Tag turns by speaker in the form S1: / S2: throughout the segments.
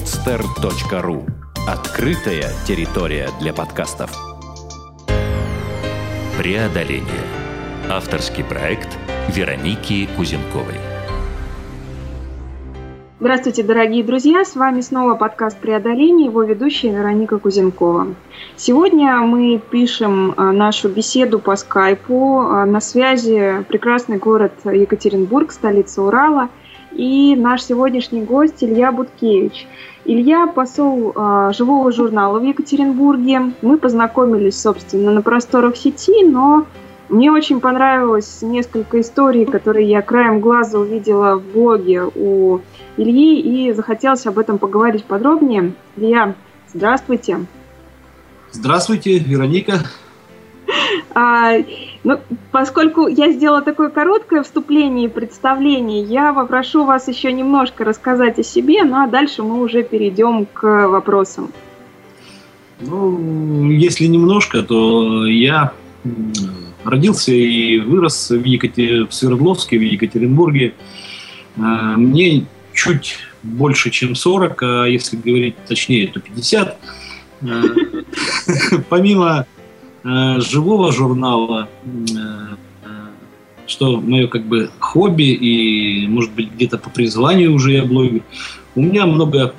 S1: podster.ru Открытая территория для подкастов. Преодоление. Авторский проект Вероники Кузенковой.
S2: Здравствуйте, дорогие друзья! С вами снова подкаст «Преодоление», его ведущая Вероника Кузенкова. Сегодня мы пишем э, нашу беседу по скайпу. Э, на связи прекрасный город Екатеринбург, столица Урала, и наш сегодняшний гость Илья Буткевич. Илья – посол э, живого журнала в Екатеринбурге. Мы познакомились, собственно, на просторах сети, но мне очень понравилось несколько историй, которые я краем глаза увидела в блоге у Ильи, и захотелось об этом поговорить подробнее. Илья, здравствуйте.
S3: Здравствуйте, Вероника.
S2: А, ну, поскольку я сделала такое короткое вступление и представление, я попрошу вас еще немножко рассказать о себе, ну а дальше мы уже перейдем к вопросам.
S3: Ну, если немножко, то я родился и вырос в, Екатер... в Свердловске, в Екатеринбурге. А, мне чуть больше, чем 40, а если говорить точнее, то 50. А, помимо а, живого журнала, что мое как бы хобби и, может быть, где-то по призванию уже я блогер, у меня много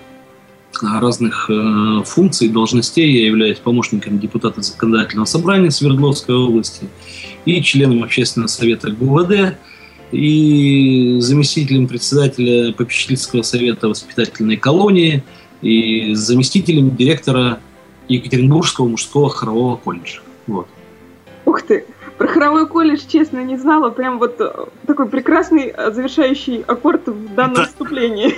S3: разных э, функций, должностей. Я являюсь помощником депутата законодательного собрания Свердловской области и членом общественного совета ГУВД и заместителем председателя попечительского совета воспитательной колонии и заместителем директора Екатеринбургского мужского хорового колледжа. Вот.
S2: Ух ты! Про хоровой колледж, честно, не знала. Прям вот э, такой прекрасный э, завершающий аккорд в данном да. вступлении.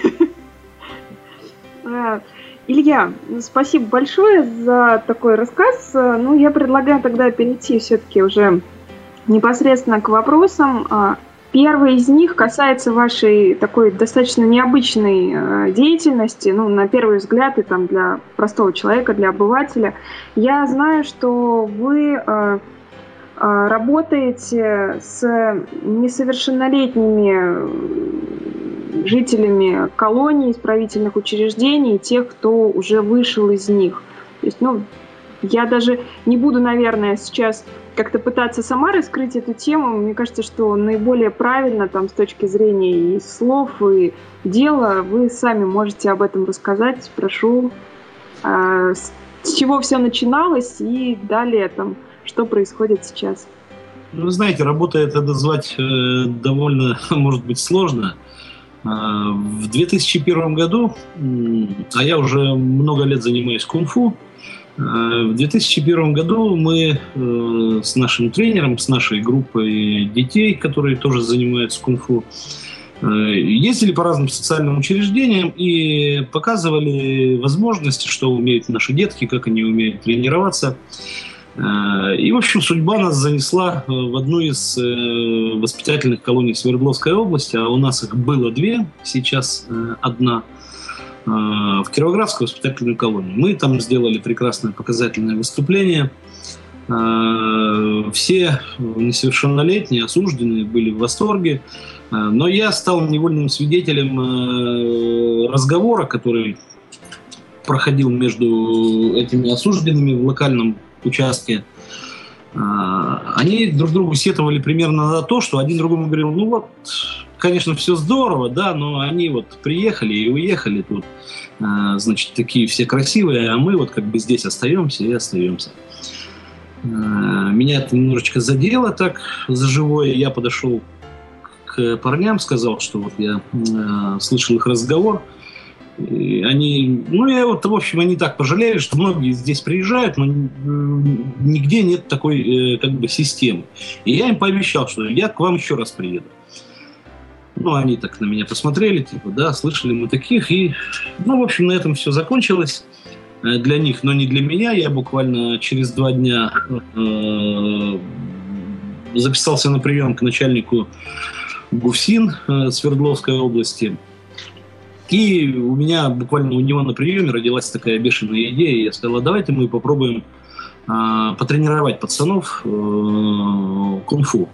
S2: А, Илья, спасибо большое за такой рассказ. Ну, я предлагаю тогда перейти все-таки уже непосредственно к вопросам. Первый из них касается вашей такой достаточно необычной э, деятельности, ну, на первый взгляд, и там для простого человека, для обывателя. Я знаю, что вы э, э, работаете с несовершеннолетними жителями колоний, исправительных учреждений, тех, кто уже вышел из них. То есть, ну, я даже не буду, наверное, сейчас как-то пытаться сама раскрыть эту тему. Мне кажется, что наиболее правильно там с точки зрения и слов, и дела вы сами можете об этом рассказать. Прошу, э, с чего все начиналось и далее там, что происходит сейчас.
S3: Ну, вы знаете, работа это назвать э, довольно, может быть, сложно. Э, в 2001 году, а я уже много лет занимаюсь кунг-фу, в 2001 году мы э, с нашим тренером, с нашей группой детей, которые тоже занимаются кунг-фу, э, ездили по разным социальным учреждениям и показывали возможности, что умеют наши детки, как они умеют тренироваться. И, в общем, судьба нас занесла в одну из воспитательных колоний Свердловской области, а у нас их было две, сейчас одна – Э, в Кировоградскую воспитательную колонию. Мы там сделали прекрасное показательное выступление. Э, все несовершеннолетние, осужденные были в восторге. Э, но я стал невольным свидетелем разговора, который проходил между этими осужденными в локальном участке. Они друг другу сетовали примерно на то, что один другому говорил, ну вот, конечно, все здорово, да, но они вот приехали и уехали тут, а, значит, такие все красивые, а мы вот как бы здесь остаемся и остаемся. А, меня это немножечко задело так за живое. Я подошел к парням, сказал, что вот я э, слышал их разговор. И они, ну, я вот, в общем, они так пожалели, что многие здесь приезжают, но нигде нет такой, э, как бы, системы. И я им пообещал, что я к вам еще раз приеду. Ну, они так на меня посмотрели, типа, да, слышали мы таких. И, ну, в общем, на этом все закончилось э, для них, но не для меня. Я буквально через два дня э, записался на прием к начальнику ГУФСИН э, Свердловской области. И у меня буквально у него на приеме родилась такая бешеная идея. Я сказал, а давайте мы попробуем э, потренировать пацанов э, кунг-фу.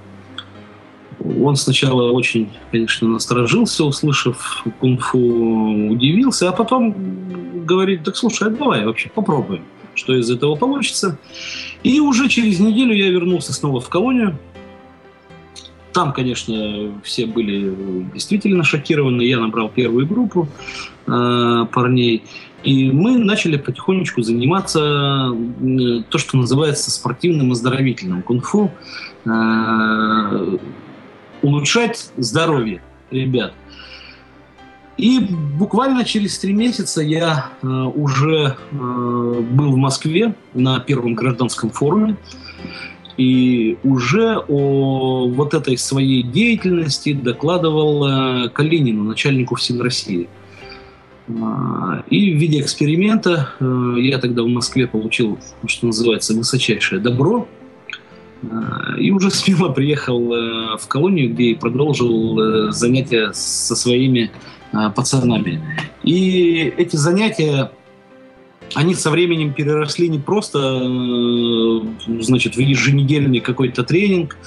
S3: Он сначала очень, конечно, насторожился, услышав кунг-фу, удивился, а потом говорит, так слушай, а давай вообще попробуем, что из этого получится. И уже через неделю я вернулся снова в колонию. Там, конечно, все были действительно шокированы. Я набрал первую группу э, парней. И мы начали потихонечку заниматься э, то, что называется спортивным оздоровительным кунг-фу. Улучшать здоровье ребят. И буквально через три месяца я э, уже э, был в Москве на первом гражданском форуме и уже о вот этой своей деятельности докладывал э, Калинину, начальнику всей России. Э, и в виде эксперимента э, я тогда в Москве получил, что называется, высочайшее добро – и уже смело приехал э, в колонию, где и продолжил э, занятия со своими пацанами. И эти занятия, они со временем переросли не просто значит, в еженедельный какой-то тренинг,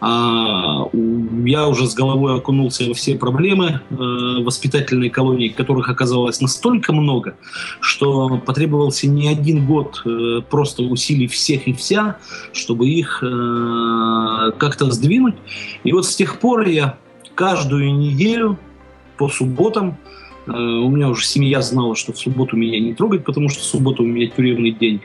S3: а, я уже с головой окунулся во все проблемы э, воспитательной колонии, которых оказалось настолько много, что потребовался не один год э, просто усилий всех и вся, чтобы их э, как-то сдвинуть. И вот с тех пор я каждую неделю по субботам у меня уже семья знала, что в субботу меня не трогать, потому что суббота у меня тюремный день.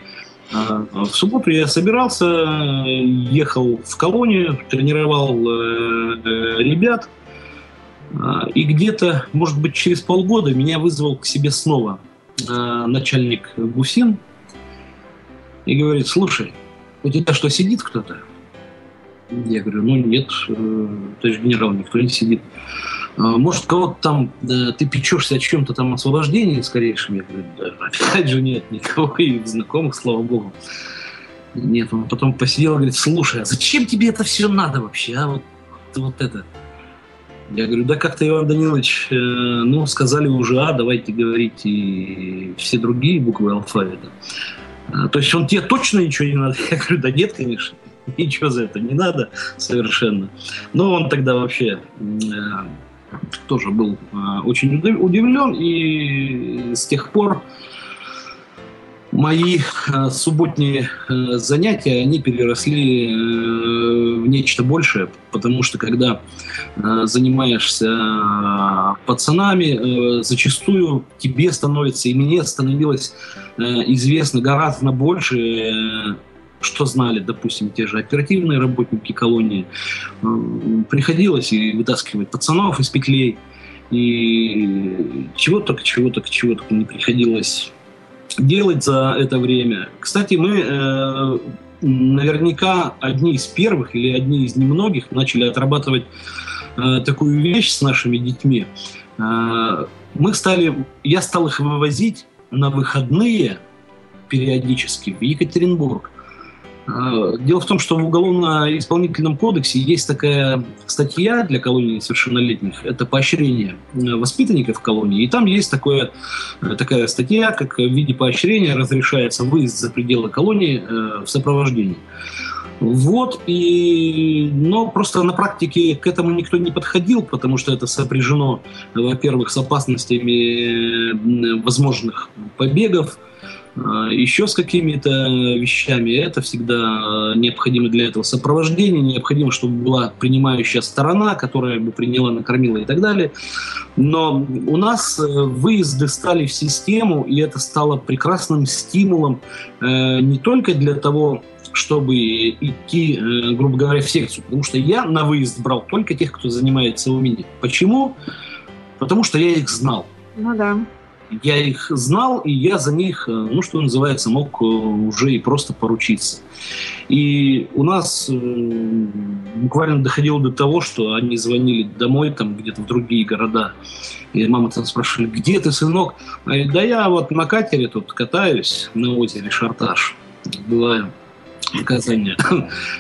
S3: А, в субботу я собирался, ехал в колонию, тренировал э, э, ребят. И где-то, может быть, через полгода меня вызвал к себе снова начальник Гусин и говорит, слушай, у тебя что, сидит кто-то? Я говорю, ну нет, э, товарищ генерал, никто не сидит. А, может, кого-то там, ты печешься о чем-то там освобождении скорейшем? Я говорю, опять же нет, никого и знакомых, слава богу. Нет, он потом посидел и говорит, слушай, а зачем тебе это все надо вообще, а вот, вот это? Я говорю, да как-то, Иван Данилович, э, ну, сказали уже А, давайте говорить и все другие буквы алфавита. А, то есть он тебе точно ничего не надо? Я говорю, да нет, конечно, ничего за это не надо совершенно. Но он тогда вообще э, тоже был а, очень удивлен, и с тех пор мои а, субботние а, занятия, они переросли э, в нечто большее, потому что когда занимаешься пацанами, э, зачастую тебе становится, и мне становилось э, известно гораздо больше что знали, допустим, те же оперативные работники колонии, э, приходилось и вытаскивать пацанов из петлей, и чего только, чего только, чего только не приходилось делать за это время. Кстати, мы э, наверняка одни из первых или одни из немногих начали отрабатывать э, такую вещь с нашими детьми. Э, мы стали, я стал их вывозить на выходные периодически в Екатеринбург. А, дело в том, что в Уголовно-исполнительном кодексе есть такая статья для колонии несовершеннолетних. Это поощрение э, воспитанников колонии. И там есть такое, э, такая статья, как в виде поощрения разрешается выезд за пределы колонии э, в сопровождении. Вот, и, но просто на практике к этому никто не подходил, потому что это сопряжено, во-первых, с опасностями возможных побегов, еще с какими-то вещами. Это всегда необходимо для этого сопровождение, необходимо, чтобы была принимающая сторона, которая бы приняла, накормила и так далее. Но у нас э, выезды стали в систему, и это стало прекрасным стимулом э, не только для того, чтобы идти, э, грубо говоря, в секцию. Потому что я на выезд брал только тех, кто занимается у меня. Почему? Потому что я их знал.
S2: Ну да
S3: я их знал, и я за них, э, ну, что называется, мог э, уже и просто поручиться. И у нас э, буквально доходило до того, что они звонили домой, там, где-то в другие города, и мама там спрашивали, где ты, сынок? А да я вот на катере тут катаюсь на озере Шарташ. Была наказание.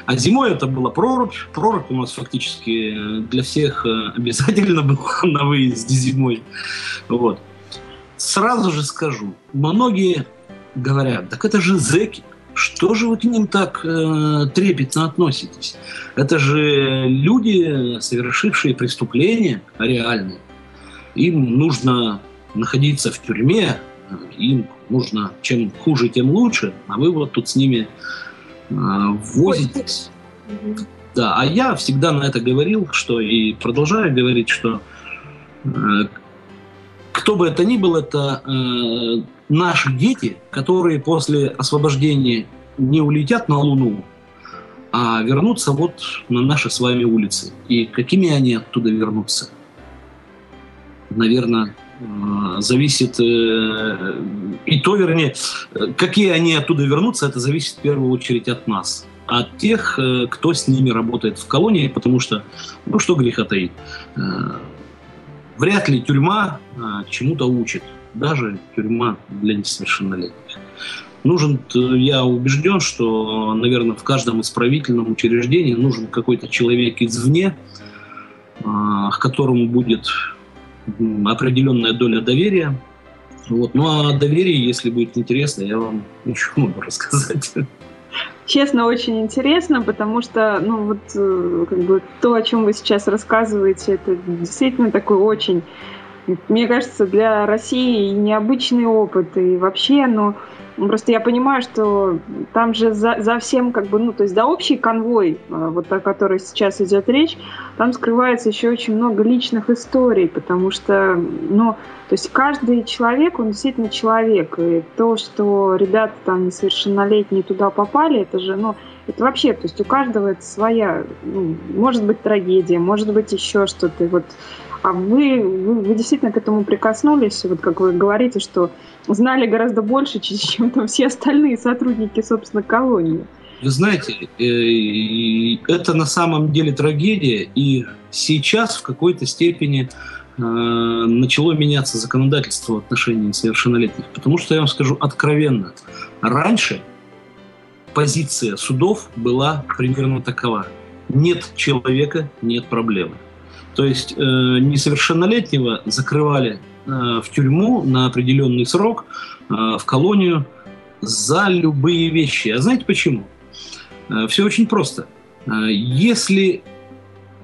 S3: А зимой это была прорубь. Прорубь у нас фактически для всех обязательно была на выезде зимой. Вот сразу же скажу, многие говорят, так это же зэки, Что же вы к ним так э, трепетно относитесь? Это же люди, совершившие преступления реальные. Им нужно находиться в тюрьме, им нужно чем хуже, тем лучше, а вы вот тут с ними э, возитесь. Да, а я всегда на это говорил, что и продолжаю говорить, что э, кто бы это ни был, это э, наши дети, которые после освобождения не улетят на Луну, а вернутся вот на наши с вами улицы. И какими они оттуда вернутся? Наверное, э, зависит, э, и то, вернее, какие они оттуда вернутся, это зависит в первую очередь от нас от тех, э, кто с ними работает в колонии, потому что, ну что греха таить, вряд ли тюрьма э, чему-то учит, даже тюрьма для несовершеннолетних. Нужен, я убежден, что, наверное, в каждом исправительном учреждении нужен какой-то человек извне, к которому будет определенная доля доверия. Вот. Ну а доверие, если будет интересно, я вам еще могу рассказать.
S2: Честно, очень интересно, потому что, ну вот, э, как бы то, о чем вы сейчас рассказываете, это действительно такой очень, мне кажется, для России необычный опыт. И вообще, ну, просто я понимаю, что там же за, за всем, как бы, ну, то есть за общий конвой, а, вот о которой сейчас идет речь, там скрывается еще очень много личных историй, потому что, ну, то есть каждый человек, он действительно человек. И то, что ребята там несовершеннолетние туда попали, это же, ну, это вообще, то есть у каждого это своя, ну, может быть трагедия, может быть еще что-то. И вот а вы, вы, вы действительно к этому прикоснулись, вот как вы говорите, что знали гораздо больше, чем там все остальные сотрудники, собственно, колонии.
S3: Вы знаете, э, это на самом деле трагедия, и сейчас в какой-то степени э, начало меняться законодательство в отношении несовершеннолетних. Потому что я вам скажу откровенно, раньше позиция судов была примерно такова. Нет человека, нет проблемы. То есть э, несовершеннолетнего закрывали э, в тюрьму на определенный срок, э, в колонию за любые вещи. А знаете почему? Э, все очень просто. Э, если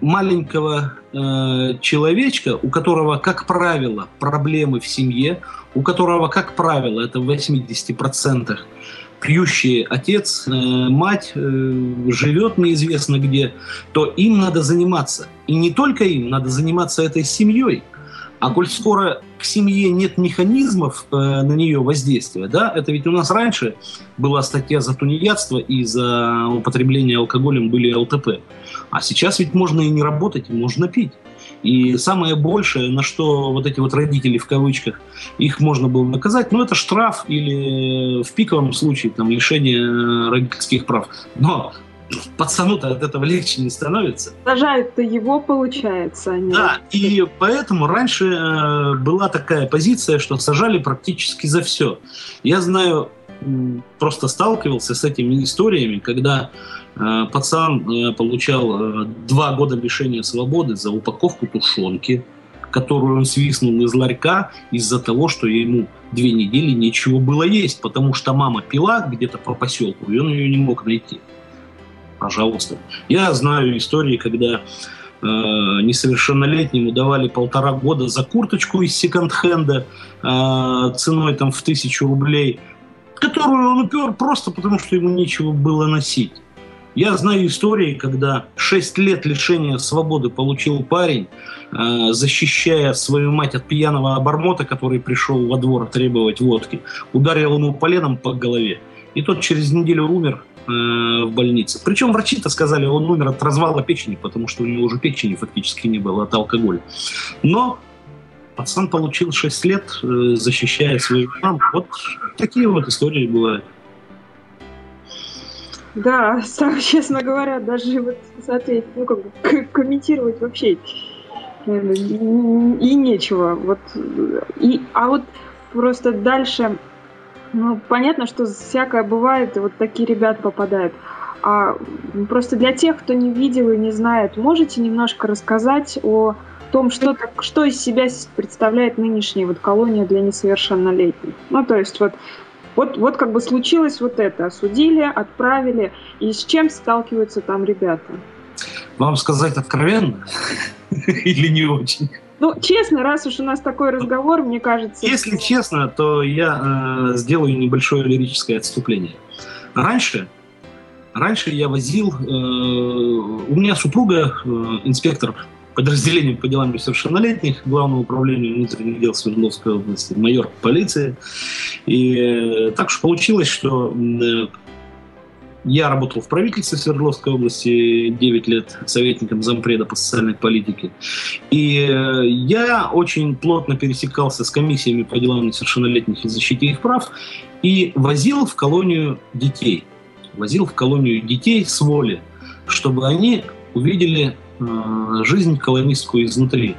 S3: маленького э, человечка, у которого, как правило, проблемы в семье, у которого, как правило, это в 80% пьющий отец, э, мать э, живет неизвестно где, то им надо заниматься. И не только им, надо заниматься этой семьей. А коль скоро к семье нет механизмов э, на нее воздействия, да, это ведь у нас раньше была статья за тунеядство и за употребление алкоголем были ЛТП. А сейчас ведь можно и не работать, и можно пить. И самое большее, на что вот эти вот родители в кавычках, их можно было наказать, ну это штраф или в пиковом случае там лишение родительских прав. Но пацану-то от этого легче не становится.
S2: Сажают-то его, получается.
S3: Они да, и поэтому раньше э, была такая позиция, что сажали практически за все. Я знаю, просто сталкивался с этими историями, когда Э, пацан э, получал э, два года лишения свободы за упаковку тушенки, которую он свистнул из ларька из-за того, что ему две недели нечего было есть, потому что мама пила где-то по поселку, и он ее не мог найти. Пожалуйста. Я знаю истории, когда э, несовершеннолетнему давали полтора года за курточку из секонд-хенда э, ценой там в тысячу рублей, которую он упер просто потому, что ему нечего было носить. Я знаю истории, когда 6 лет лишения свободы получил парень, э, защищая свою мать от пьяного обормота, который пришел во двор требовать водки, ударил ему поленом по голове. И тот через неделю умер э, в больнице. Причем врачи-то сказали, он умер от развала печени, потому что у него уже печени фактически не было от алкоголя. Но пацан получил 6 лет, э, защищая свою маму. Вот такие вот истории бывают.
S2: Да, честно говоря, даже вот смотреть, ну как бы комментировать вообще э, и нечего. Вот и а вот просто дальше, ну понятно, что всякое бывает, и вот такие ребята попадают. А просто для тех, кто не видел и не знает, можете немножко рассказать о том, что, что из себя представляет нынешняя вот колония для несовершеннолетних. Ну, то есть вот Вот, вот как бы случилось вот это. Осудили, отправили. И с чем сталкиваются там ребята?
S3: Вам сказать откровенно или не очень?
S2: Ну, честно, раз уж у нас такой разговор, мне кажется...
S3: Если честно, то я э, сделаю небольшое лирическое отступление. Раньше, раньше я возил... Э, у меня супруга э, инспектор подразделения по делам несовершеннолетних Главного управления внутренних дел Свердловской области, майор полиции. И э, так уж получилось, что э, я работал в правительстве Свердловской области 9 лет советником зампреда по социальной политике. И э, я очень плотно пересекался с комиссиями по делам несовершеннолетних и защите их прав и возил в колонию детей. Возил в колонию детей с воли, чтобы они увидели жизнь колонистскую изнутри.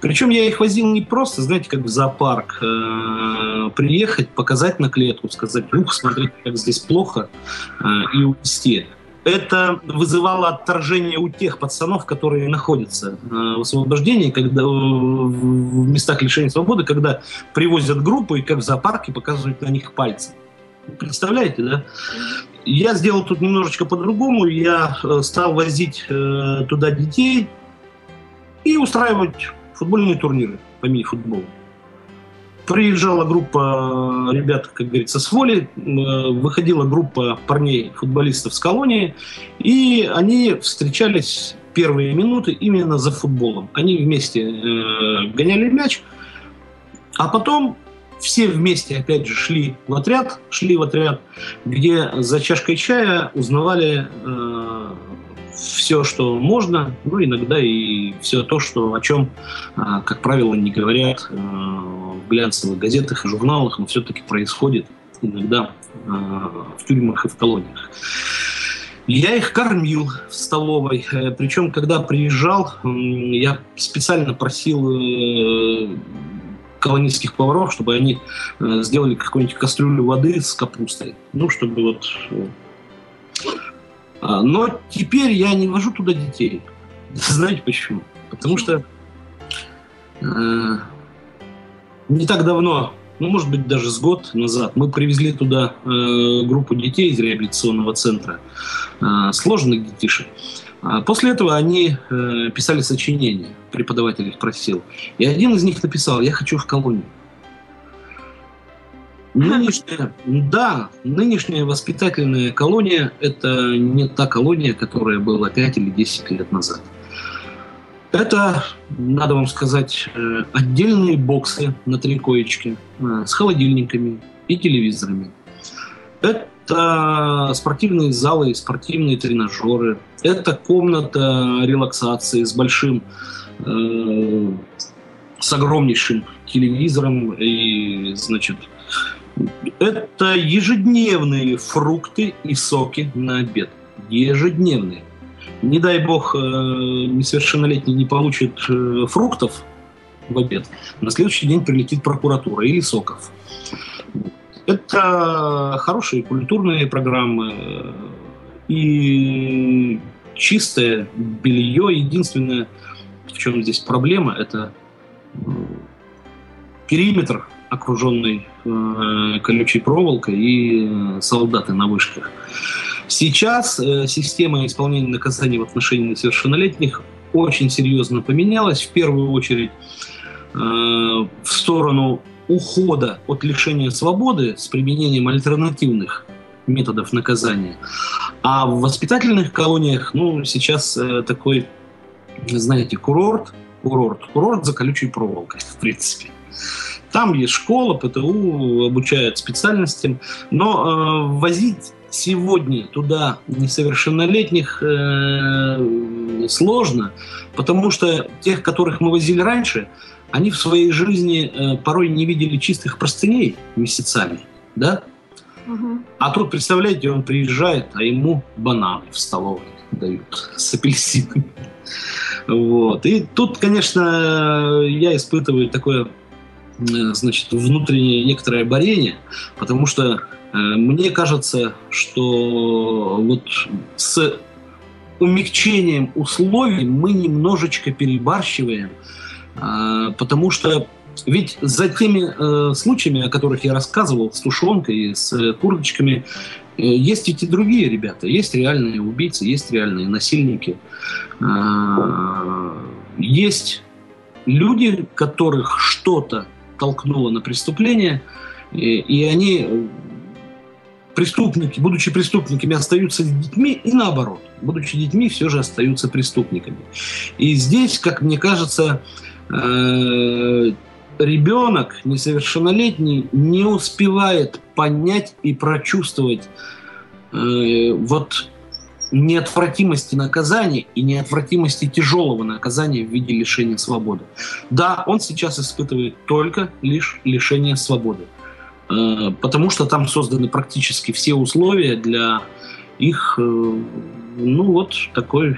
S3: Причем я их возил не просто, знаете, как в зоопарк, э, приехать, показать на клетку, сказать, ух, смотрите, как здесь плохо, э, и увезти. Это вызывало отторжение у тех пацанов, которые находятся э, в освобождении, когда, в местах лишения свободы, когда привозят группу и как в зоопарке показывают на них пальцы. Представляете, да? Я сделал тут немножечко по-другому. Я э, стал возить э, туда детей и устраивать футбольные турниры по мини-футболу. Приезжала группа ребят, как говорится, с воли, э, выходила группа парней-футболистов с колонии, и они встречались первые минуты именно за футболом. Они вместе э, гоняли мяч, а потом все вместе, опять же, шли в отряд, шли в отряд, где за чашкой чая узнавали э, все, что можно, ну, иногда и все то, что, о чем, а, как правило, не говорят э, в глянцевых газетах и журналах, но все-таки происходит иногда э, в тюрьмах и в колониях. Я их кормил в столовой. Э, Причем, когда приезжал, я специально просил колонистских поваров, чтобы они сделали какую-нибудь кастрюлю воды с капустой. Ну, чтобы вот а, но теперь я не вожу туда детей. Знаете почему? Потому что э, не так давно, ну, может быть, даже с год назад, мы привезли туда э, группу детей из реабилитационного центра, э, сложных детишек. После этого они э, писали сочинения, преподаватель их просил. И один из них написал, я хочу в колонию. Нынешняя, да, нынешняя воспитательная колония – это не та колония, которая была 5 или 10 лет назад. Это, надо вам сказать, э, отдельные боксы на три коечки э, с холодильниками и телевизорами. Это спортивные залы, спортивные тренажеры. Это комната релаксации с большим, э, с огромнейшим телевизором и, значит, это ежедневные фрукты и соки на обед. Ежедневные. Не дай бог, э, несовершеннолетний не получит э, фруктов в обед, на следующий день прилетит прокуратура или соков. Это хорошие культурные программы э, и чистое белье. Единственное, в чем здесь проблема, это периметр окруженный э, колючей проволокой и э, солдаты на вышках. Сейчас э, система исполнения наказаний в отношении несовершеннолетних очень серьезно поменялась. В первую очередь э, в сторону ухода от лишения свободы с применением альтернативных методов наказания. А в воспитательных колониях, ну, сейчас э, такой, знаете, курорт, курорт, курорт за колючей проволокой, в принципе. Там есть школа, ПТУ, обучают специальностям, но э, возить сегодня туда несовершеннолетних э, сложно, потому что тех, которых мы возили раньше, они в своей жизни э, порой не видели чистых простыней месяцами, да? Угу. А тут, представляете, он приезжает, а ему бананы в столовой дают с апельсинами. Вот. И тут, конечно, я испытываю такое Э, значит, внутреннее некоторое борение, потому что э, мне кажется, что вот с умягчением условий мы немножечко перебарщиваем, потому что ведь за теми э, случаями, о которых я рассказывал, с тушенкой, с э, курочками, э, есть ведь и другие ребята. Есть реальные убийцы, есть реальные насильники. Э, есть люди, которых что-то толкнуло на преступление, и, и они преступники, будучи преступниками, остаются детьми, и наоборот, будучи детьми, все же остаются преступниками. И здесь, как мне кажется, э, ребенок несовершеннолетний не успевает понять и прочувствовать э, вот неотвратимости наказания и неотвратимости тяжелого наказания в виде лишения свободы. Да, он сейчас испытывает только лишь лишение свободы. Э, потому что там созданы практически все условия для их, э, ну вот, такой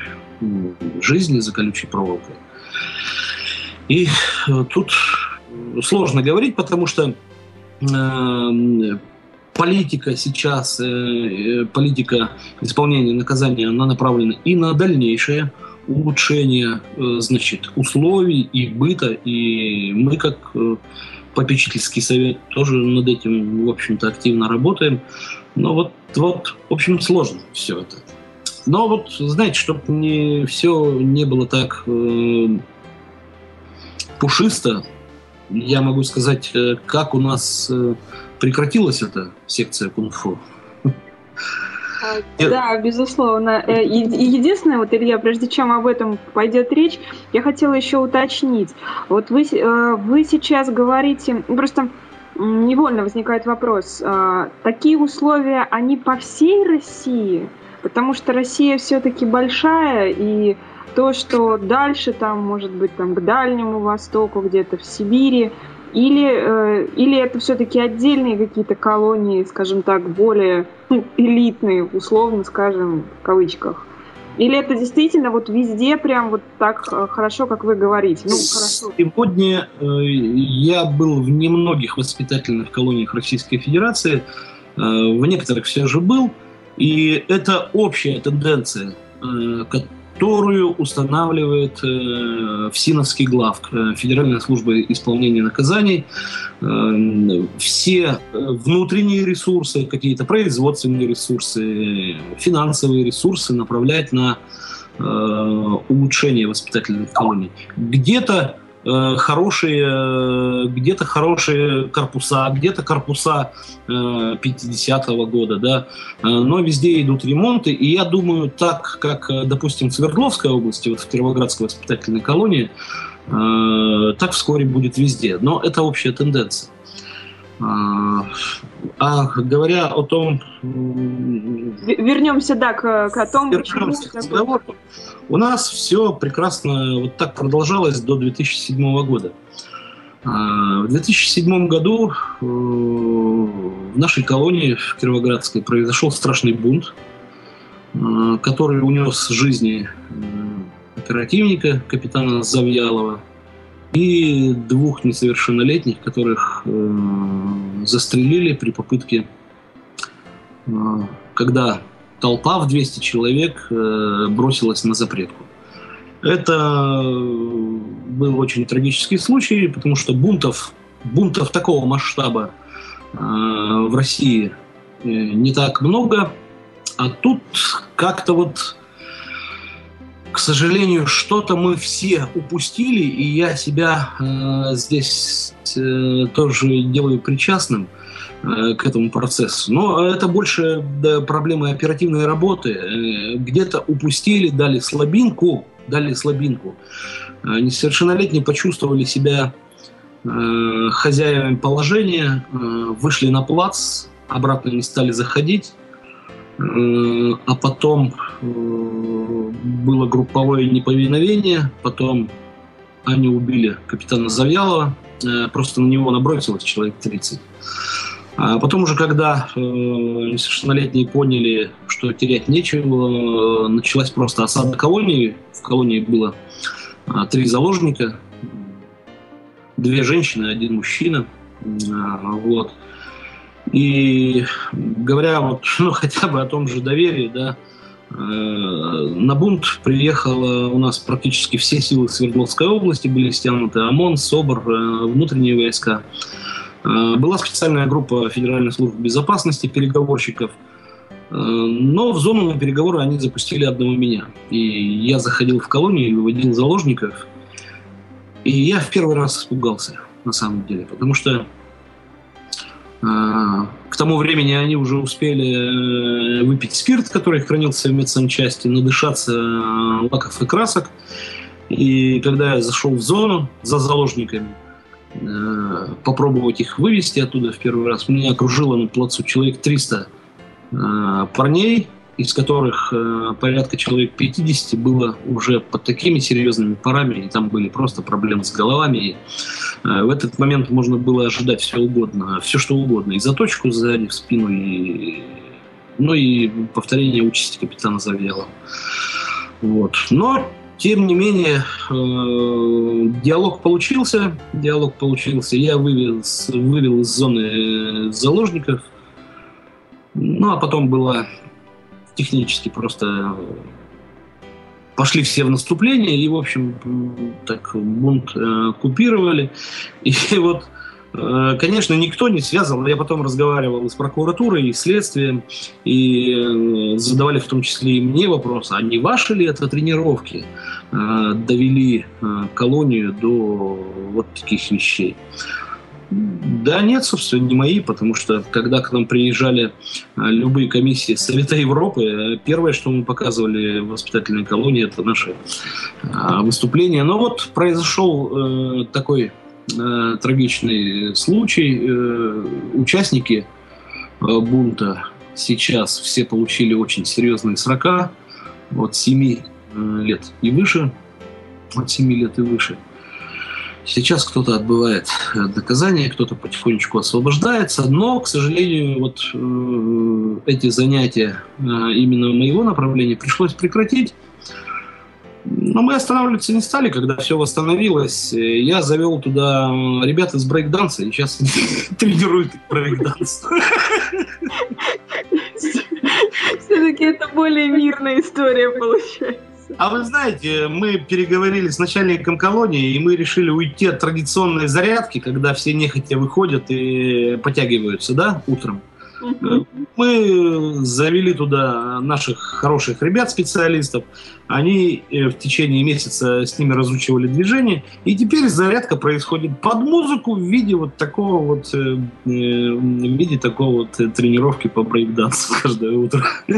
S3: жизни за колючей проволокой. И э, тут сложно говорить, потому что политика сейчас, политика исполнения наказания, она направлена и на дальнейшее улучшение, значит, условий и быта, и мы как попечительский совет тоже над этим, в общем-то, активно работаем. Но вот, вот, в общем, сложно все это. Но вот, знаете, чтобы не все не было так э, пушисто, я могу сказать, э, как у нас э, прекратилась эта секция кунг-фу.
S2: А, да, безусловно. Э, единственное, вот, Илья, прежде чем об этом пойдет речь, я хотела еще уточнить. Вот вы, вы сейчас говорите, просто невольно возникает вопрос, а, такие условия, они по всей России? Потому что Россия все-таки большая, и то, что дальше, там, может быть, там, к Дальнему Востоку, где-то в Сибири, или, э, или это все-таки отдельные какие-то колонии, скажем так, более ну, элитные, условно скажем, в кавычках? Или это действительно вот везде прям вот так э, хорошо, как вы говорите? Ну,
S3: хорошо. Сегодня э, я был в немногих воспитательных колониях Российской Федерации, в некоторых все же был, и это общая тенденция, которую устанавливает э, ФСИНовский глав, э, Федеральная служба исполнения наказаний. Э, все внутренние ресурсы, какие-то производственные ресурсы, финансовые ресурсы направлять на улучшение воспитательных колоний. Где-то Э, хорошие, э, где-то хорошие корпуса, где-то корпуса 50-го э, года, да, но везде идут ремонты, и я думаю, так как, допустим, в Свердловской области, вот в Кировоградской воспитательной колонии, так вскоре будет везде, но это общая тенденция. А, а говоря о том...
S2: Вернемся, да, к, к о том,
S3: Вернемся к разговору. У нас все прекрасно вот так продолжалось до 2007 года. А, в 2007 году э, в нашей колонии в Кировоградской произошел страшный бунт, э, который унес жизни э, оперативника капитана Завьялова, и двух несовершеннолетних, которых э, застрелили при попытке, э, когда толпа в 200 человек э, бросилась на запретку. Это был очень трагический случай, потому что бунтов, бунтов такого масштаба э, в России э, не так много, а тут как-то вот к сожалению, что-то мы все упустили, и я себя э, здесь э, тоже делаю причастным э, к этому процессу. Но это больше да, проблемы оперативной работы. Э, где-то упустили, дали слабинку, дали слабинку. Э, несовершеннолетние почувствовали себя э, хозяевами положения, э, вышли на плац, обратно не стали заходить. Э, а потом э, было групповое неповиновение, потом они убили капитана Завьялова, э, просто на него набросилось человек 30. А потом уже, когда несовершеннолетние поняли, что терять нечего, началась просто осада колонии. В колонии было три заложника, две женщины, один мужчина. Вот. И говоря вот, ну, хотя бы о том же доверии, да, На бунт приехало у нас практически все силы Свердловской области, были стянуты ОМОН, СОБР, внутренние войска. Была специальная группа Федеральной службы безопасности переговорщиков – но в зону на переговоры они запустили одного меня. И я заходил в колонию и выводил заложников. И я в первый раз испугался, на самом деле. Потому что э, к тому времени они уже успели э, выпить спирт, который хранился в медсанчасти, надышаться э, лаков и красок. И когда я зашел в зону за заложниками, э, попробовать их вывести оттуда в первый раз, меня окружило на плацу человек 300 Э, парней, из которых э, порядка человек 50 было уже под такими серьезными парами, и там были просто проблемы с головами. И э, в этот момент можно было ожидать все угодно, все что угодно. И заточку сзади в спину, и, ну и повторение участи капитана Завьялова. Вот. Но тем не менее, э, диалог получился, диалог получился. Я вывел, вывел из зоны заложников – ну, а потом было технически просто пошли все в наступление, и, в общем, так бунт э, купировали. И вот, э, конечно, никто не связывал. Я потом разговаривал с прокуратурой, и следствием, и э, задавали в том числе и мне вопрос, а не ваши ли это тренировки э, довели э, колонию до вот таких вещей? Да нет, собственно, не мои, потому что когда к нам приезжали а, любые комиссии Совета Европы, э, первое, что мы показывали в воспитательной колонии, это наши а, выступления. Но вот произошел э, такой э, трагичный случай. Участники бунта сейчас все получили очень серьезные срока, от 7 лет и выше, от 7 лет и выше – Сейчас кто-то отбывает наказание, кто-то потихонечку освобождается, но, к сожалению, вот э, эти занятия э, именно моего направления пришлось прекратить. Но мы останавливаться не стали, когда все восстановилось. Я завел туда ребят из брейкданса, и сейчас тренируют брейкданс.
S2: Все-таки это более мирная история получается.
S3: А вы знаете, мы переговорили с начальником колонии, и мы решили уйти от традиционной зарядки, когда все нехотя выходят и потягиваются, да, утром. Мы завели туда наших хороших ребят, специалистов. Они э, в течение месяца с ними разучивали движение. И теперь зарядка происходит под музыку в виде вот такого вот, э, э, в виде такого вот тренировки по брейкдансу каждое утро.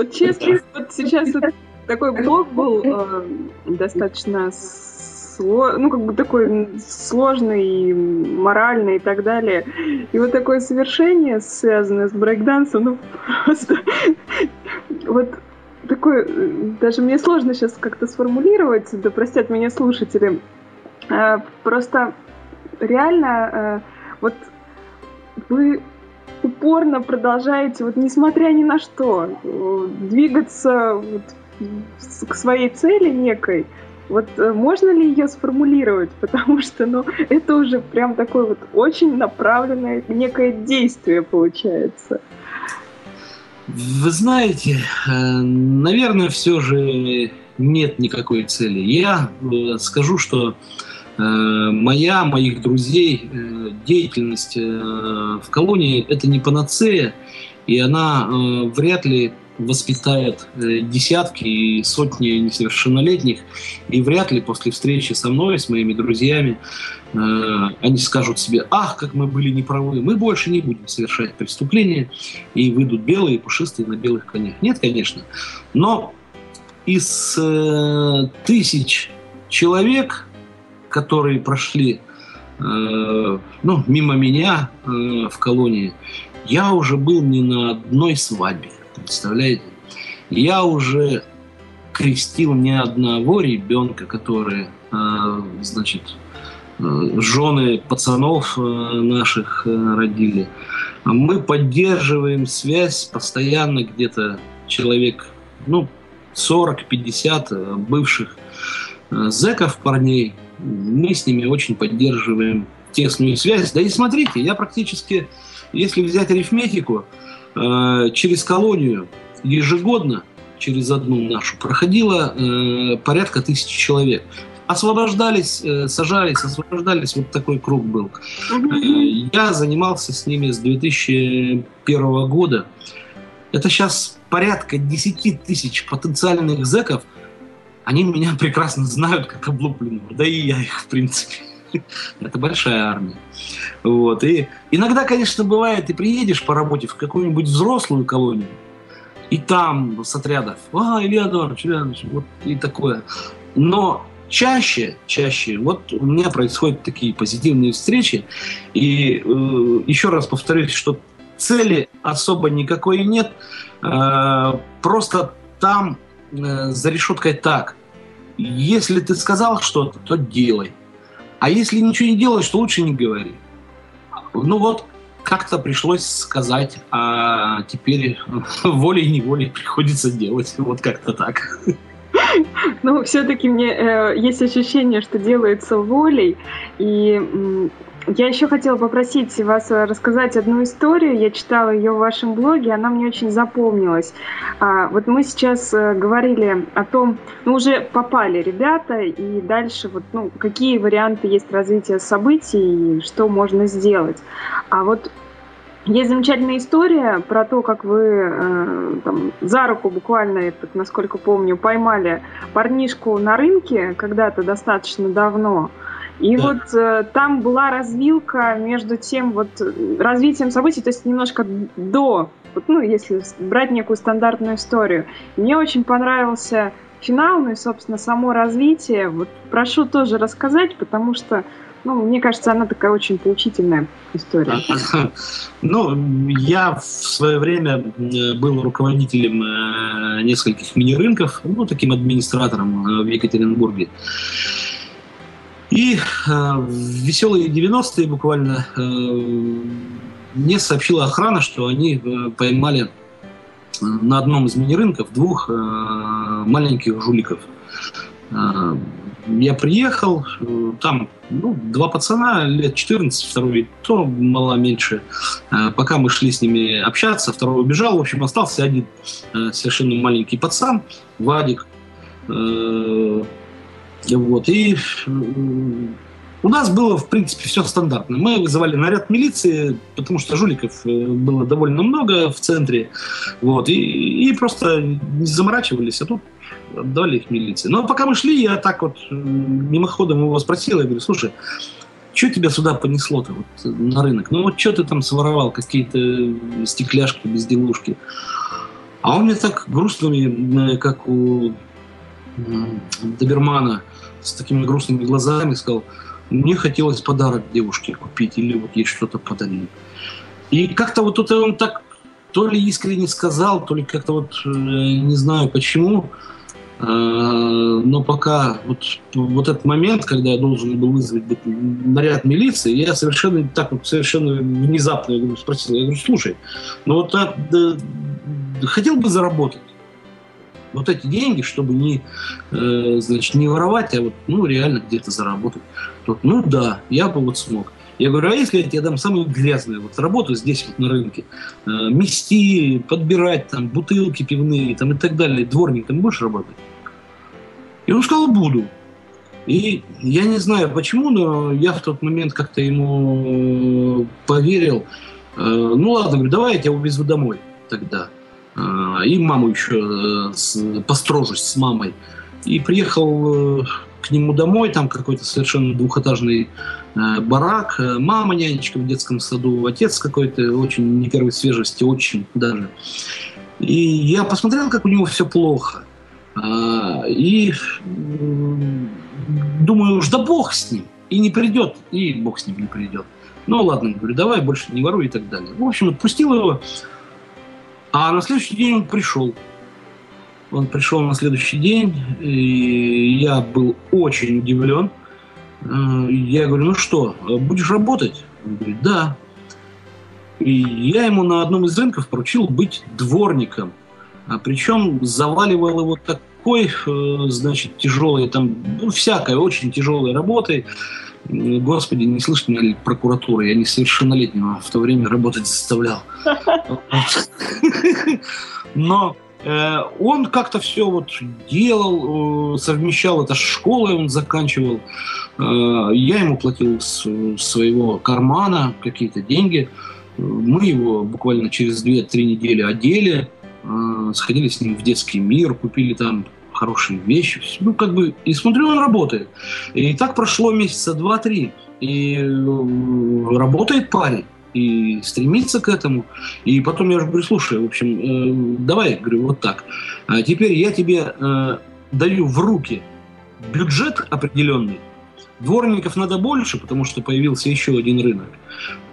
S2: Вот честно, вот сейчас вот такой блог был э, достаточно сло, ну, как бы такой сложный, моральный и так далее. И вот такое совершение, связанное с брейкдансом, ну, просто вот такое, даже мне сложно сейчас как-то сформулировать, да простят меня слушатели, э, просто реально э, вот вы упорно продолжаете, вот несмотря ни на что, двигаться вот к своей цели некой, вот э, можно ли ее сформулировать? Потому что, ну, это уже прям такое вот очень направленное некое действие получается.
S3: Вы знаете, э, наверное, все же нет никакой цели. Я э, скажу, что Э, моя, моих друзей э, деятельность э, в колонии – это не панацея, и она вряд ли воспитает десятки и сотни несовершеннолетних, и вряд ли после встречи со мной, с моими друзьями, они скажут себе, ах, как мы были неправы, мы больше не будем совершать преступления, и выйдут белые, пушистые на белых конях. Нет, конечно. Но из тысяч человек, которые прошли э, ну, мимо меня э, в колонии, я уже был не на одной свадьбе, представляете? Я уже крестил ни одного ребенка, которые, э, значит, э, жены пацанов э, наших э, родили. Мы поддерживаем связь постоянно где-то человек, ну, 40-50 бывших зеков парней, мы с ними очень поддерживаем тесную связь. Да и смотрите, я практически, если взять арифметику, э, через колонию ежегодно через одну нашу проходило э, порядка тысячи человек. Освобождались, э, сажались, освобождались, вот такой круг был. Я занимался с ними с 2001 года. Это сейчас порядка 10 тысяч потенциальных зеков. Они меня прекрасно знают как облупленного, да и я их, в принципе. Это большая армия. Вот. И иногда, конечно, бывает, ты приедешь по работе в какую-нибудь взрослую колонию, и там с отрядов, а, Илья Эдуардович, Илья Эдуардович, вот и такое. Но чаще, чаще, вот у меня происходят такие позитивные встречи, и э, еще раз повторюсь, что цели особо никакой нет, э, просто там э, за решеткой так, если ты сказал что-то, то делай. А если ничего не делаешь, то лучше не говори. Ну вот, как-то пришлось сказать, а теперь волей-неволей приходится делать. Вот как-то так.
S2: Ну, все-таки мне э, есть ощущение, что делается волей. И я еще хотела попросить вас э, рассказать одну историю. Я читала ее в вашем блоге, она мне очень запомнилась. А, вот мы сейчас э, говорили о том, ну уже попали ребята, и дальше вот, ну, какие варианты есть развития событий, и что можно сделать. А вот есть замечательная история про то, как вы э, там, за руку буквально, насколько помню, поймали парнишку на рынке когда-то достаточно давно. И да. вот э, там была развилка между тем вот развитием событий, то есть немножко до, вот, ну, если брать некую стандартную историю. Мне очень понравился финал, ну и, собственно, само развитие. Вот прошу тоже рассказать, потому что ну, мне кажется, она такая очень поучительная история.
S3: Ну, я в свое время был руководителем э, нескольких мини-рынков, ну, таким администратором э, в Екатеринбурге. И в веселые 90-е буквально э, мне сообщила охрана, что они э, поймали э, на одном из мини-рынков двух маленьких жуликов. Я приехал, там ну, два пацана, лет 14, второй то мало меньше. Пока мы шли с ними общаться, второй убежал. В общем, остался один совершенно маленький пацан, Вадик. Вот. И у нас было, в принципе, все стандартно. Мы вызывали наряд милиции, потому что жуликов э, было довольно много в центре. Вот, и, и просто не заморачивались, а тут отдали их милиции. Но пока мы шли, я так вот мимоходом его спросил, я говорю, слушай, что тебя сюда понесло-то вот, на рынок? Ну вот что ты там своровал, какие-то стекляшки, безделушки? А он мне так грустно, э, как у добермана, с такими грустными глазами сказал, мне хотелось подарок девушке купить или вот ей что-то подарить. И как-то вот это он так то ли искренне сказал, то ли как-то вот э, не знаю почему, э, но пока вот, вот этот момент, когда я должен был вызвать наряд милиции, я совершенно так вот совершенно внезапно спросил, я говорю, слушай, ну вот так, да, хотел бы заработать вот эти деньги, чтобы не, э, значит, не воровать, а вот, ну, реально где-то заработать. Тут, ну да, я бы вот смог. Я говорю, а если я тебе дам самую грязную вот работу здесь вот на рынке, э, мести, подбирать там бутылки пивные там и так далее, дворником будешь работать? И он сказал, буду. И я не знаю почему, но я в тот момент как-то ему поверил. Э, ну ладно, говорю, давай я тебя увезу домой тогда. А, и маму еще э, построжусь с мамой. И приехал э, к нему домой, там какой-то совершенно двухэтажный э, барак, мама нянечка в детском саду, отец какой-то очень не первой свежести, очень даже. И я посмотрел, как у него все плохо. А, и думаю, уж да бог с ним. И не придет, и бог с ним не придет. Ну ладно, говорю, давай больше не воруй и так далее. В общем, отпустил его. А на следующий день он пришел. Он пришел на следующий день, и я был очень удивлен. Э, я говорю, ну что, будешь работать? Он говорит, да. И я ему на одном из рынков поручил быть дворником. А причем заваливал его такой, э, значит, тяжелой, там, ну, всякой, очень тяжелой работой. Господи, не слышно меня прокуратура? Я несовершеннолетнего в то время работать заставлял. Но Э, он как-то все вот делал, э, совмещал это с школой, он заканчивал. Э, я ему платил с своего кармана какие-то деньги. Мы его буквально через 2-3 недели одели, сходили с ним в детский мир, купили там хорошие вещи. Ну, как бы, и смотрю, он работает. И так прошло месяца два-три. И работает парень и стремиться к этому. И потом я уже говорю, слушай, в общем, э, давай, говорю, вот так. А теперь я тебе э, даю в руки бюджет определенный, Дворников надо больше, потому что появился еще один рынок.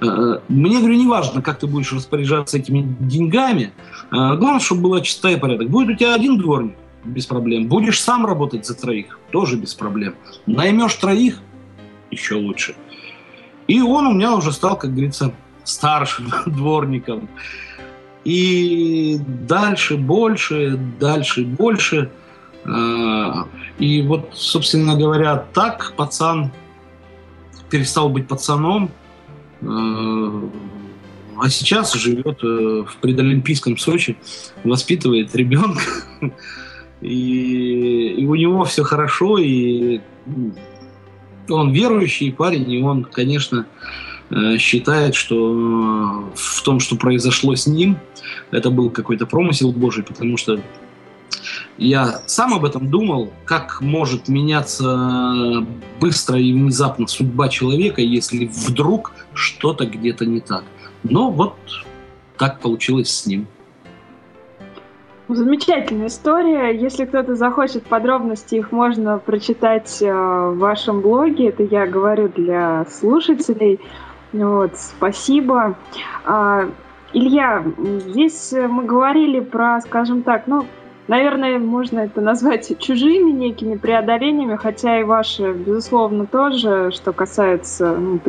S3: Э, мне, говорю, не важно, как ты будешь распоряжаться этими деньгами. Э, главное, чтобы была чистая порядок. Будет у тебя один дворник, без проблем. Будешь сам работать за троих, тоже без проблем. Наймешь троих, еще лучше. И он у меня уже стал, как говорится, старшим дворником. И дальше больше, дальше больше. А, и вот, собственно говоря, так пацан перестал быть пацаном, а, а сейчас живет э, в предолимпийском Сочи, воспитывает ребенка, и, и у него все хорошо, и он верующий парень, и он, конечно, Э, считает, что э, в том, что произошло с ним, это был какой-то промысел Божий, потому что я сам об этом думал, как может меняться быстро и внезапно судьба человека, если вдруг что-то где-то не так. Но вот так получилось с ним.
S2: Замечательная история. Если кто-то захочет подробности, их можно прочитать э, в вашем блоге. Это я говорю для слушателей. Вот, спасибо. А, Илья, здесь мы говорили про, скажем так, ну, наверное, можно это назвать чужими некими преодолениями, хотя и ваши, безусловно, тоже, что касается ну,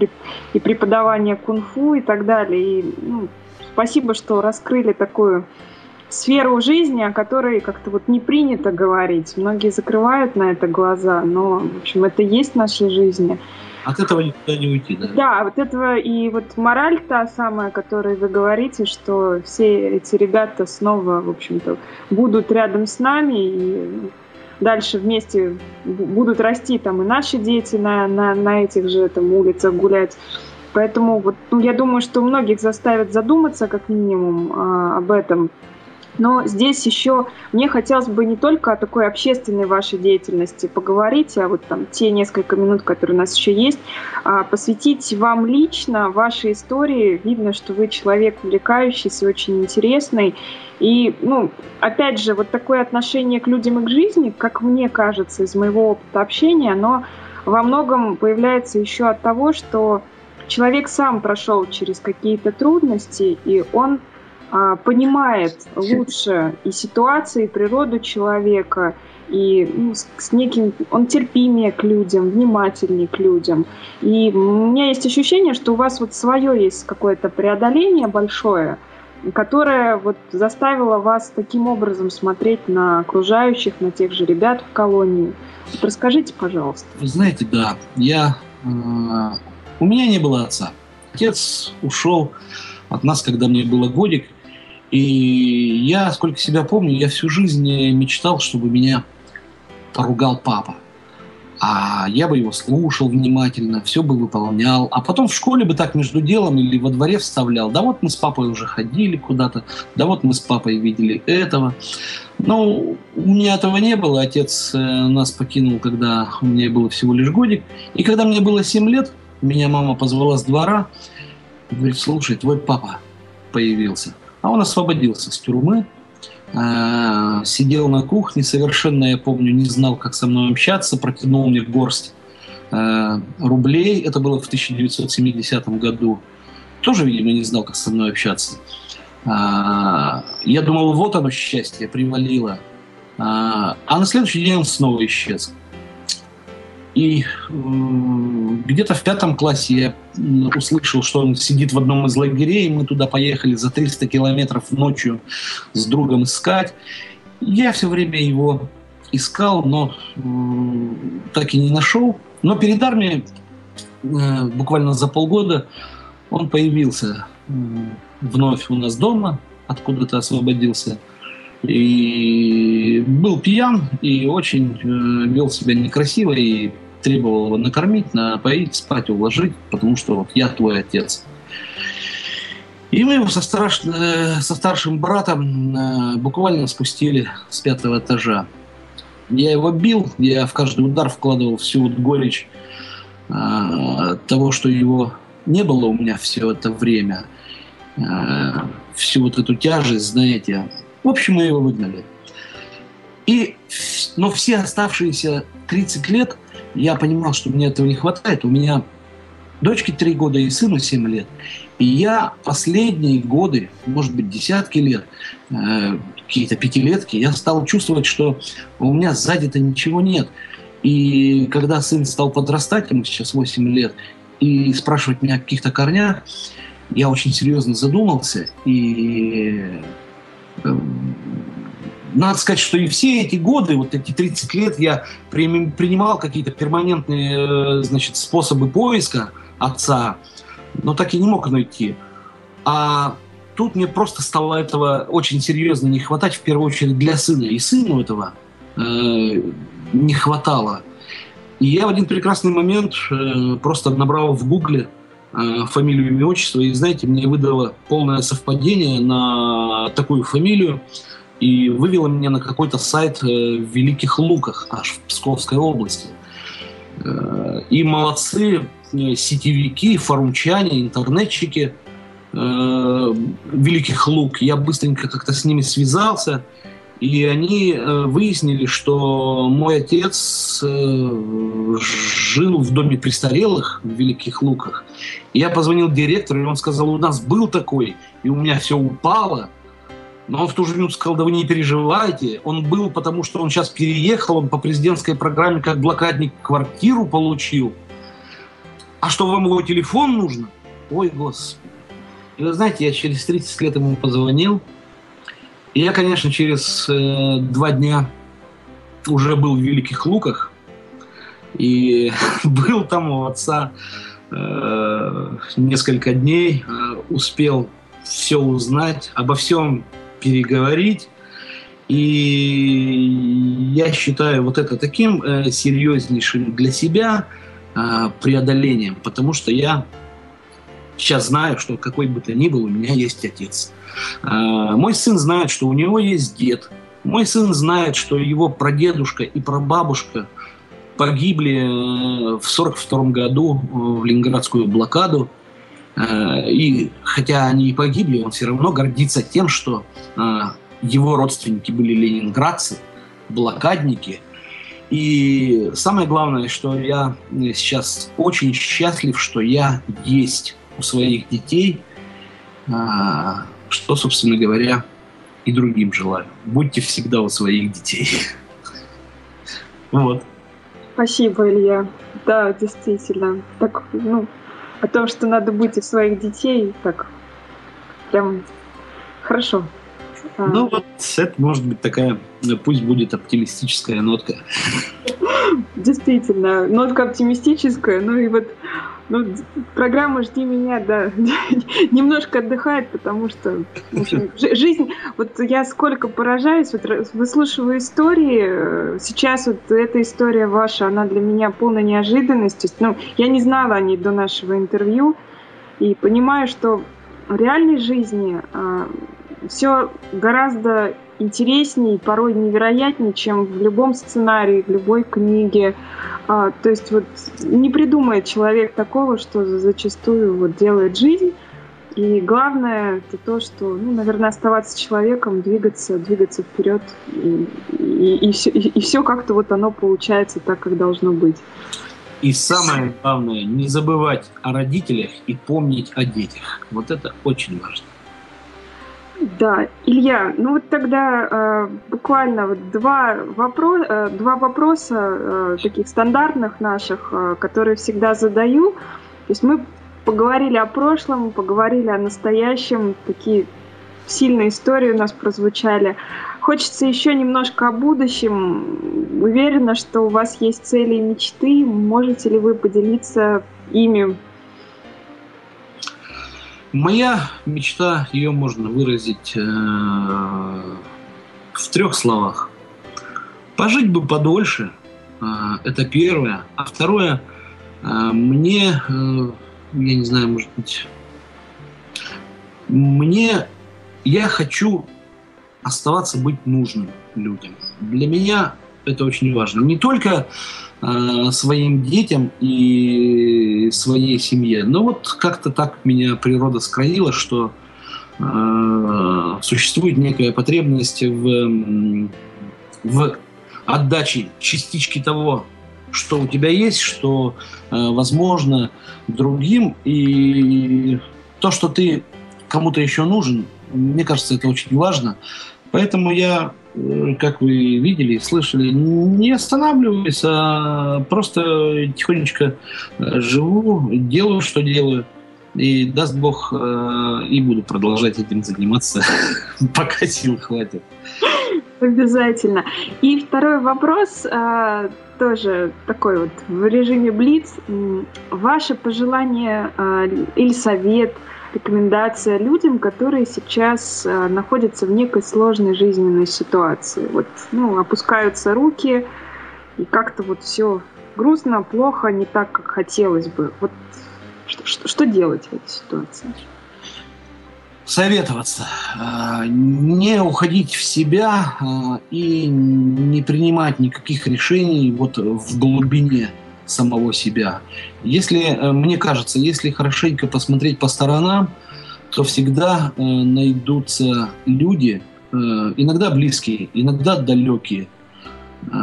S2: и преподавания кунг-фу и так далее. И, ну, спасибо, что раскрыли такую сферу жизни, о которой как-то вот не принято говорить. Многие закрывают на это глаза, но, в общем, это есть в нашей жизни.
S3: От этого никуда не уйти, да?
S2: Да, вот этого и вот мораль та самая, о которой вы говорите, что все эти ребята снова, в общем-то, будут рядом с нами и дальше вместе будут расти там и наши дети на, на, на этих же там улицах гулять. Поэтому вот, ну, я думаю, что многих заставят задуматься как минимум а, об этом. Но здесь еще мне хотелось бы не только о такой общественной вашей деятельности поговорить, а вот там те несколько минут, которые у нас еще есть, а посвятить вам лично вашей истории. Видно, что вы человек увлекающийся, очень интересный. И, ну, опять же, вот такое отношение к людям и к жизни, как мне кажется, из моего опыта общения, оно во многом появляется еще от того, что человек сам прошел через какие-то трудности, и он понимает лучше и ситуацию, и природу человека, и ну, с, с неким он терпимее к людям, внимательнее к людям. И у меня есть ощущение, что у вас вот свое есть какое-то преодоление большое, которое вот заставило вас таким образом смотреть на окружающих, на тех же ребят в колонии. Вот расскажите, пожалуйста.
S3: Вы знаете, да, я э, у меня не было отца. Отец ушел от нас, когда мне было годик, и я, сколько себя помню, я всю жизнь мечтал, чтобы меня поругал папа. А я бы его слушал внимательно, все бы выполнял. А потом в школе бы так между делом или во дворе вставлял. Да вот мы с папой уже ходили куда-то, да вот мы с папой видели этого. Но у меня этого не было. Отец э, нас покинул, когда меня было всего лишь годик. И когда мне было 7 лет, меня мама позвала с двора говорит, слушай, твой папа появился. А он освободился с тюрьмы, э, сидел на кухне, совершенно, я помню, не знал, как со мной общаться, протянул мне горсть э, рублей, это было в 1970 году, тоже, видимо, не знал, как со мной общаться. Э, я думал, вот оно счастье, привалило. А на следующий день он снова исчез. И где-то в пятом классе я услышал, что он сидит в одном из лагерей. Мы туда поехали за 300 километров ночью с другом искать. Я все время его искал, но так и не нашел. Но перед армией, э, буквально за полгода, он появился вновь у нас дома, откуда-то освободился. И был пьян и очень э, вел себя некрасиво и требовал его накормить, напоить, спать, уложить, потому что вот я твой отец. И мы его со, страш... Э, со старшим братом э, буквально спустили с пятого этажа. Я его бил, я в каждый удар вкладывал всю вот горечь э, того, что его не было у меня все это время. Всю вот эту тяжесть, знаете. В общем, мы его выгнали. И, но все оставшиеся 30 лет я понимал, что мне этого не хватает. У меня дочке 3 года и сыну 7 лет. И я последние годы, может быть, десятки лет, э, какие-то пятилетки, я стал чувствовать, что у меня сзади-то ничего нет. И когда сын стал подрастать, ему сейчас 8 лет, и спрашивать меня о каких-то корнях, я очень серьезно задумался. И э, надо сказать, что и все эти годы, вот эти 30 лет, я принимал какие-то перманентные э, значит, способы поиска отца, но так и не мог найти. А тут мне просто стало этого очень серьезно не хватать, в первую очередь для сына. И сыну этого э, не хватало. И я в один прекрасный момент э, просто набрал в гугле э, фамилию, имя, отчество, и, знаете, мне выдало полное совпадение на такую фамилию, и вывело меня на какой-то сайт э, в Великих Луках, аж в Псковской области. Э, и молодцы Э, сетевики, форумчане, интернетчики Великих Лук. Я быстренько как-то с ними связался, и они выяснили, что мой отец жил в доме престарелых в Великих Луках. Я позвонил директору, и он сказал, у нас был такой, и у меня все упало. Но он в ту же минуту сказал, да вы не переживайте. Он был, потому что он сейчас переехал, он по президентской программе как блокадник квартиру получил – а что вам его телефон нужно? Ой, господи. И вы знаете, я через 30 лет ему позвонил. И я, конечно, через э, два дня уже был в Великих Луках. И был там у отца э, несколько дней. Э, успел все узнать, обо всем переговорить. И я считаю вот это таким э, серьезнейшим для себя – а, преодолением, потому что я сейчас знаю, что какой бы то ни был, у меня есть отец. А, мой сын знает, что у него есть дед. Мой сын знает, что его прадедушка и прабабушка погибли э, в 1942 году э, в Ленинградскую блокаду. Э, и хотя они и погибли, он все равно гордится тем, что его родственники были ленинградцы, блокадники – и самое главное, что я сейчас очень счастлив, что я есть у своих детей, что, собственно говоря, и другим желаю. Будьте всегда у своих детей. Вот.
S2: Спасибо, Илья. Да, действительно. Так, ну, о том, что надо быть у своих детей, так прям хорошо.
S3: А. Ну вот это может быть такая, пусть будет оптимистическая нотка.
S2: Действительно, нотка оптимистическая, ну и вот ну, программа «Жди меня», да, немножко отдыхает, потому что в общем, жизнь, вот я сколько поражаюсь, вот выслушиваю истории, э, сейчас вот эта история ваша, она для меня полная неожиданность, ну, я не знала о ней до нашего интервью, и понимаю, что в реальной жизни а, все гораздо интереснее, порой невероятнее, чем в любом сценарии, в любой книге. А, то есть вот не придумает человек такого, что зачастую вот делает жизнь. И главное это то, что, ну, наверное, оставаться человеком, двигаться, двигаться вперед, и, и, и, все, и, и все как-то вот оно получается так, как должно быть.
S3: И самое главное, не забывать о родителях и помнить о детях. Вот это очень важно.
S2: Да, Илья, ну вот тогда э, буквально вот два, вопро- э, два вопроса э, таких стандартных наших, э, которые всегда задаю. То есть мы поговорили о прошлом, поговорили о настоящем, такие сильные истории у нас прозвучали. Хочется еще немножко о будущем. Уверена, что у вас есть цели и мечты. Можете ли вы поделиться ими
S3: Моя мечта, ее можно выразить э, в трех словах. Пожить бы подольше, это первое. А второе, мне, я не знаю, может быть, мне, я хочу оставаться быть нужным людям. Для меня это очень важно. Не только э, своим детям и своей семье, но вот как-то так меня природа скроила, что э, существует некая потребность в, в отдаче частички того, что у тебя есть, что э, возможно другим, и то, что ты кому-то еще нужен, мне кажется, это очень важно. Поэтому я, как вы видели и слышали, не останавливаюсь, а просто тихонечко э, живу, делаю, что делаю. И даст Бог, э, и буду продолжать этим заниматься, пока сил хватит.
S2: Обязательно. И второй вопрос, тоже такой вот в режиме Блиц. Ваше пожелание или совет – рекомендация людям, которые сейчас э, находятся в некой сложной жизненной ситуации. Вот, ну, опускаются руки, и как-то вот все грустно, плохо, не так, как хотелось бы. Вот что, что, что делать в этой ситуации?
S3: Советоваться, э, не уходить в себя э, и не принимать никаких решений вот в глубине самого себя. Если, э, мне кажется, если хорошенько посмотреть по сторонам, то всегда э, найдутся люди, э, иногда близкие, иногда далекие. Э,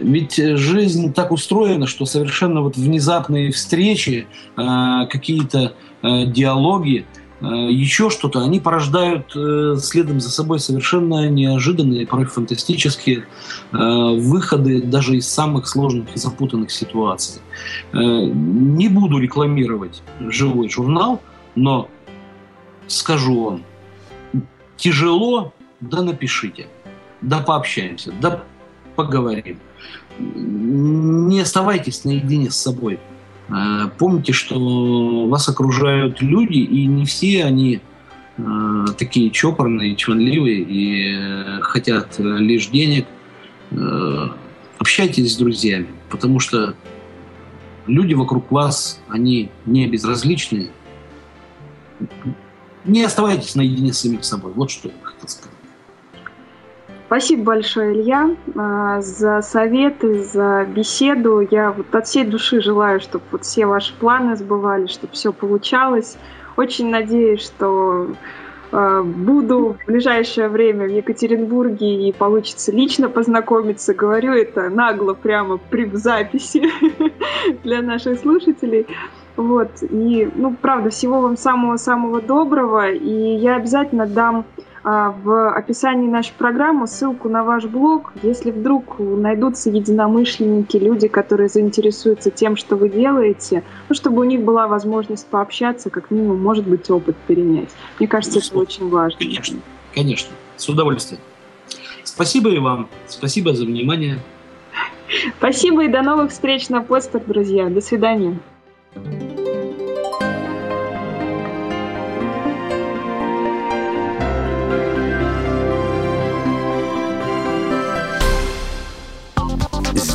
S3: ведь жизнь так устроена, что совершенно вот внезапные встречи, э, какие-то э, диалоги – еще что-то, они порождают э, следом за собой совершенно неожиданные, порой фантастические э, выходы даже из самых сложных и запутанных ситуаций. Не буду рекламировать живой журнал, но скажу вам, тяжело, да напишите, да пообщаемся, да поговорим. Не оставайтесь наедине с собой. Э, помните, что вас окружают люди, и не все они э, такие чопорные, чванливые и э, хотят лишь денег. Общайтесь с друзьями, потому что люди вокруг вас, они не безразличные. Не оставайтесь наедине с самим собой. Вот что я хотел сказать.
S2: Спасибо большое, Илья, а, за советы, за беседу. Я вот от всей души желаю, чтобы вот все ваши планы сбывались, чтобы все получалось. Очень надеюсь, что а, буду в ближайшее время в Екатеринбурге и получится лично познакомиться. Говорю это нагло прямо при записи для наших слушателей. Вот. И, ну, правда, всего вам самого-самого доброго. И я обязательно дам в описании нашей программы ссылку на ваш блог. Если вдруг найдутся единомышленники, люди, которые заинтересуются тем, что вы делаете, ну, чтобы у них была возможность пообщаться, как минимум, может быть, опыт перенять. Мне кажется, это очень важно.
S3: Конечно, конечно, с удовольствием. Спасибо и вам. Спасибо за внимание.
S2: Спасибо и до новых встреч на постер, друзья. До свидания.